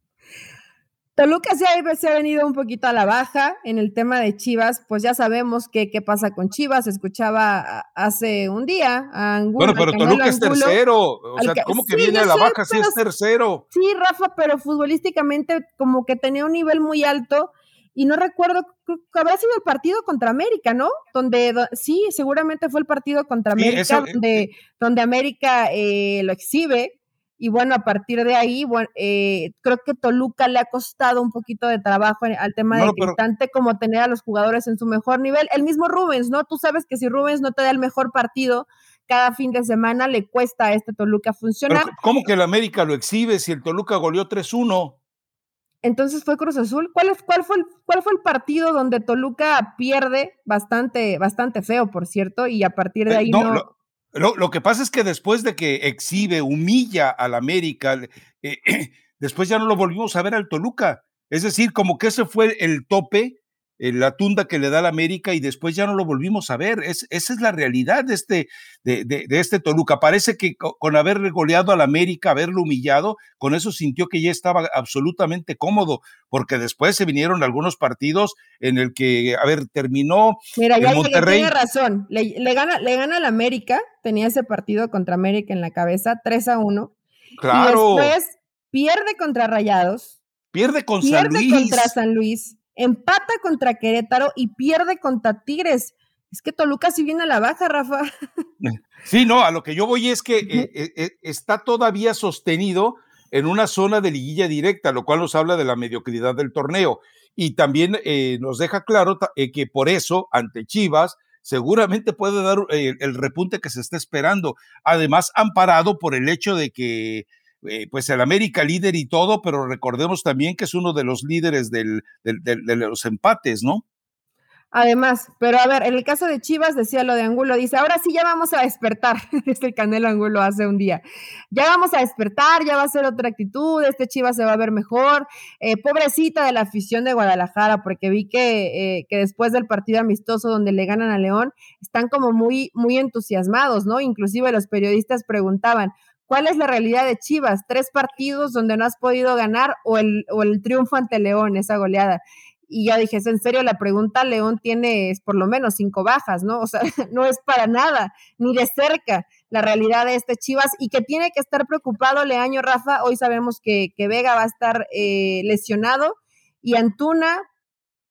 Toluca se ha, venido un poquito a la baja en el tema de Chivas, pues ya sabemos qué, qué pasa con Chivas. Escuchaba hace un día a Angulo. Bueno, pero Toluca es tercero. O sea, ¿cómo que viene a la baja si es tercero? Sí, Rafa, pero futbolísticamente como que tenía un nivel muy alto y no recuerdo, que habrá sido el partido contra América, ¿no? Donde, sí, seguramente fue el partido contra América, eh, donde, eh. donde América eh, lo exhibe y bueno, a partir de ahí, bueno, eh, creo que Toluca le ha costado un poquito de trabajo al tema de Cristante, como tener a los jugadores en su mejor nivel. El mismo Rubens, ¿no? Tú sabes que si Rubens no te da el mejor partido cada fin de semana, le cuesta a este Toluca funcionar. ¿Cómo que el América lo exhibe si el Toluca goleó 3-1? Entonces fue Cruz Azul. ¿Cuál, es, cuál, fue el, ¿Cuál fue el partido donde Toluca pierde bastante, bastante feo, por cierto? Y a partir de eh, ahí no. Lo, que pasa es que después de que exhibe, humilla al América, eh, después ya no lo volvimos a ver al Toluca. Es decir, como que ese fue el tope la tunda que le da la América y después ya no lo volvimos a ver. Es, esa es la realidad de este, de, de, este Toluca. Parece que con haber goleado al América, haberlo humillado, con eso sintió que ya estaba absolutamente cómodo, porque después se vinieron algunos partidos en el que, a ver, terminó. Mira, ya Monterrey. tiene razón. Le, gana, le gana al América, tenía ese partido contra América en la cabeza, 3 a 1. Claro. Y después pierde contra Rayados. Pierde con San Luis. contra San Luis empata contra Querétaro y pierde contra Tigres. Es que Toluca sí viene a la baja, Rafa. Sí, no, a lo que yo voy es que eh, eh, eh, está todavía sostenido en una zona de liguilla directa, lo cual nos habla de la mediocridad del torneo. Y también nos deja claro que por eso, ante Chivas, seguramente puede dar el repunte que se está esperando. Además, amparado por el hecho de que eh, pues el América líder y todo, pero recordemos también que es uno de los líderes de los empates, ¿no? Además, pero a ver, en el caso de Chivas decía lo de Angulo, dice, ahora sí ya vamos a despertar, este Canelo Angulo hace un día, ya vamos a despertar, ya va a ser otra actitud, este Chivas se va a ver mejor, eh, pobrecita de la afición de Guadalajara, porque vi que, eh, que después del partido amistoso donde le ganan a León, están como muy, muy entusiasmados, ¿no? Inclusive los periodistas preguntaban, ¿Cuál es la realidad de Chivas? Tres partidos donde no has podido ganar o el, o el triunfo ante León, esa goleada. Y ya dije, ¿es en serio la pregunta? León tiene por lo menos cinco bajas, ¿no? O sea, no es para nada, ni de cerca la realidad de este Chivas y que tiene que estar preocupado Leaño Rafa. Hoy sabemos que, que Vega va a estar eh, lesionado y Antuna,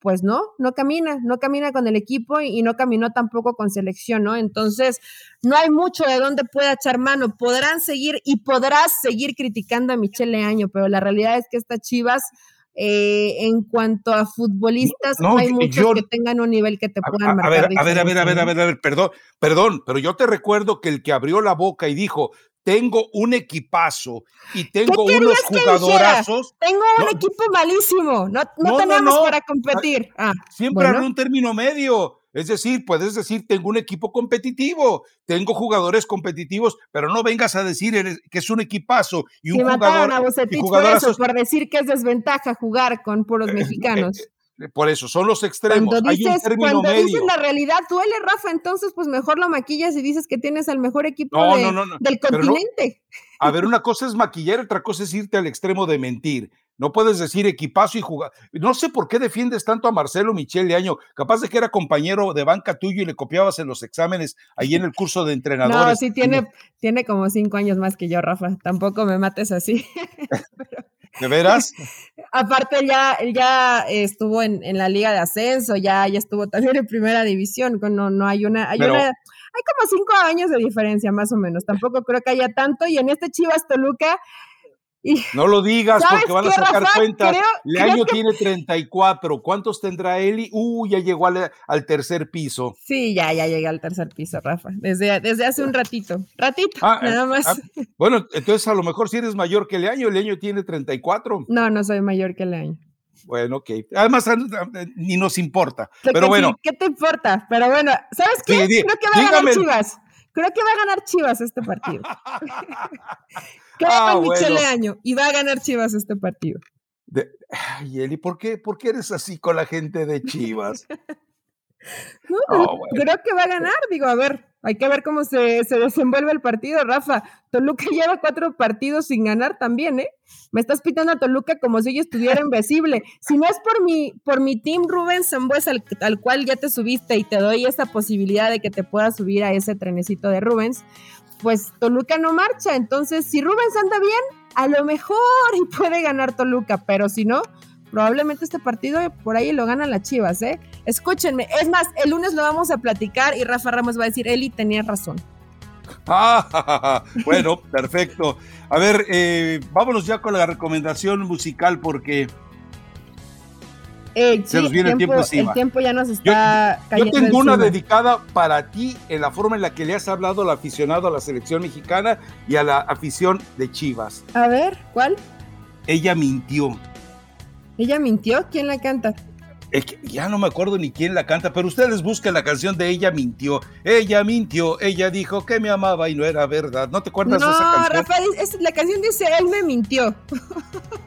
pues no, no camina, no camina con el equipo y, no caminó tampoco con selección, ¿no? Entonces, no hay mucho de dónde pueda echar mano. Podrán seguir y podrás seguir criticando a Michelle Año, pero la realidad es que estas Chivas, eh, en cuanto a futbolistas, no, hay muchos que tengan un nivel que te puedan a, marcar. A ver, a ver, a ver, a ver, a ver, perdón, perdón, pero yo te recuerdo que el que abrió la boca y dijo, tengo un equipazo y tengo unos jugadorazos. Tengo un equipo malísimo, no, no, tenemos para competir. Ah, Siempre bueno. un término medio. Es decir, puedes decir, tengo un equipo competitivo, tengo jugadores competitivos, pero no vengas a decir que es un equipazo y un jugador. A y por eso, por decir que es desventaja jugar con puros eh, eh, mexicanos. Por eso, son los extremos. Cuando dices, cuando dices la realidad duele, Rafa, entonces pues mejor lo maquillas y dices que tienes al mejor equipo del continente. A ver, una cosa es maquillar, otra cosa es irte al extremo de mentir. No puedes decir equipazo y jugar. No sé por qué defiendes tanto a Marcelo Michel Año. Capaz de que era compañero de banca tuyo y le copiabas en los exámenes ahí en el curso de entrenadores. No, sí tiene, tiene como cinco años más que yo, Rafa. Tampoco me mates así. ¿De veras? Aparte, ya, ya estuvo en, en, la Liga de Ascenso, ya, ya estuvo también en Primera División. No, no hay una, hay una, hay como cinco años de diferencia, más o menos. Tampoco creo que haya tanto. Y en este Chivas Toluca, no lo digas porque van a sacar cuentas. El año tiene 34. ¿Cuántos tendrá Eli? Uh, ya llegó al, tercer piso. Sí, ya, ya llegué al tercer piso, Rafa. Desde, desde hace un ratito. Ratito, ah, nada eh, más. Ah, bueno, entonces a lo mejor si eres mayor que el año, el año tiene 34. No, no soy mayor que el año. Bueno, ok. Además, ni nos importa. Pero bueno. ¿Qué te importa? Pero bueno, ¿sabes qué? Creo que va a ganar Chivas. Creo que va a ganar Chivas este partido. Queda ah, Michele Año y va a ganar Chivas este partido. ay, Eli, ¿por qué, ¿por qué eres así con la gente de Chivas? no, creo que va a ganar, digo, a ver, hay que ver cómo se, se, desenvuelve el partido, Rafa. Toluca lleva cuatro partidos sin ganar también, ¿eh? Me estás pitando a Toluca como si yo estuviera invisible. Si no es por mi, por mi team Rubén Zambuesa, al, al, cual ya te subiste y te doy esa posibilidad de que te puedas subir a ese trenecito de Rubens, pues Toluca no marcha. Entonces, si Rubens anda bien, a lo mejor y puede ganar Toluca, pero si no, probablemente este partido por ahí lo ganan las Chivas, ¿eh? Escúchenme, es más, el lunes lo vamos a platicar y Rafa Ramos va a decir, Eli tenía razón. Ah, bueno, perfecto. A ver, eh, vámonos ya con la recomendación musical porque se nos viene el tiempo, encima. El tiempo ya nos está yo, Yo tengo una dedicada para ti en la forma en la que le has hablado al aficionado a la selección mexicana y a la afición de Chivas. A ver, ¿cuál? Ella mintió. ¿Ella mintió? ¿Quién la canta? Es que ya no me acuerdo ni quién la canta, pero ustedes busquen la canción de Ella mintió. Ella mintió, ella dijo que me amaba y no era verdad. ¿No te acuerdas de esa canción? No, Rafael, la canción dice Él me mintió.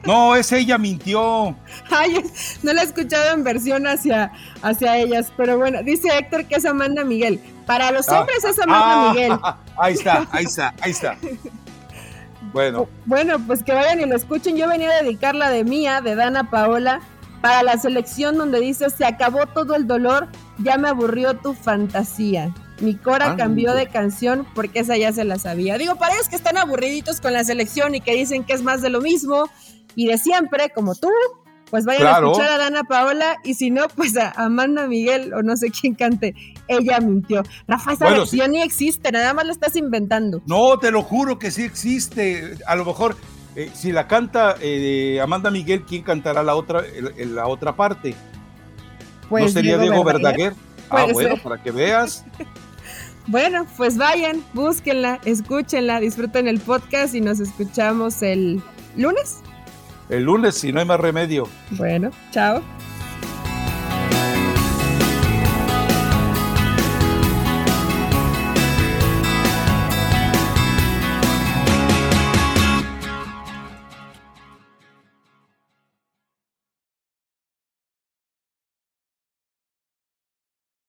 No, es Ella mintió. Ay, no la he escuchado en versión hacia, hacia ellas, pero bueno, dice Héctor que es Amanda Miguel. Para los ah, hombres es Amanda ah, Miguel. Ahí está, ahí está, ahí está. Bueno. Bueno, pues que vayan y lo escuchen. Yo venía a dedicarla de mía, de Dana Paola para la selección donde dice, se acabó todo el dolor, ya me aburrió tu fantasía. Mi cora ah, cambió de canción porque esa ya se la sabía. Digo, para ellos que están aburriditos con la selección y que dicen que es más de lo mismo y de siempre, como tú, pues vayan a escuchar a Dana Paola y si no, pues a Amanda Miguel o no sé quién cante. Ella mintió. Rafa, esa versión ni existe, nada más lo estás inventando. No, te lo juro que sí existe. A lo mejor eh, si la canta eh, Amanda Miguel, ¿quién cantará la otra, la otra parte? Pues ¿No sería Diego, Verdaguer? Ah, bueno, para que veas. bueno, pues vayan, búsquenla, escúchenla, disfruten el podcast y nos escuchamos el lunes. El lunes, si no hay más remedio. Bueno, chao.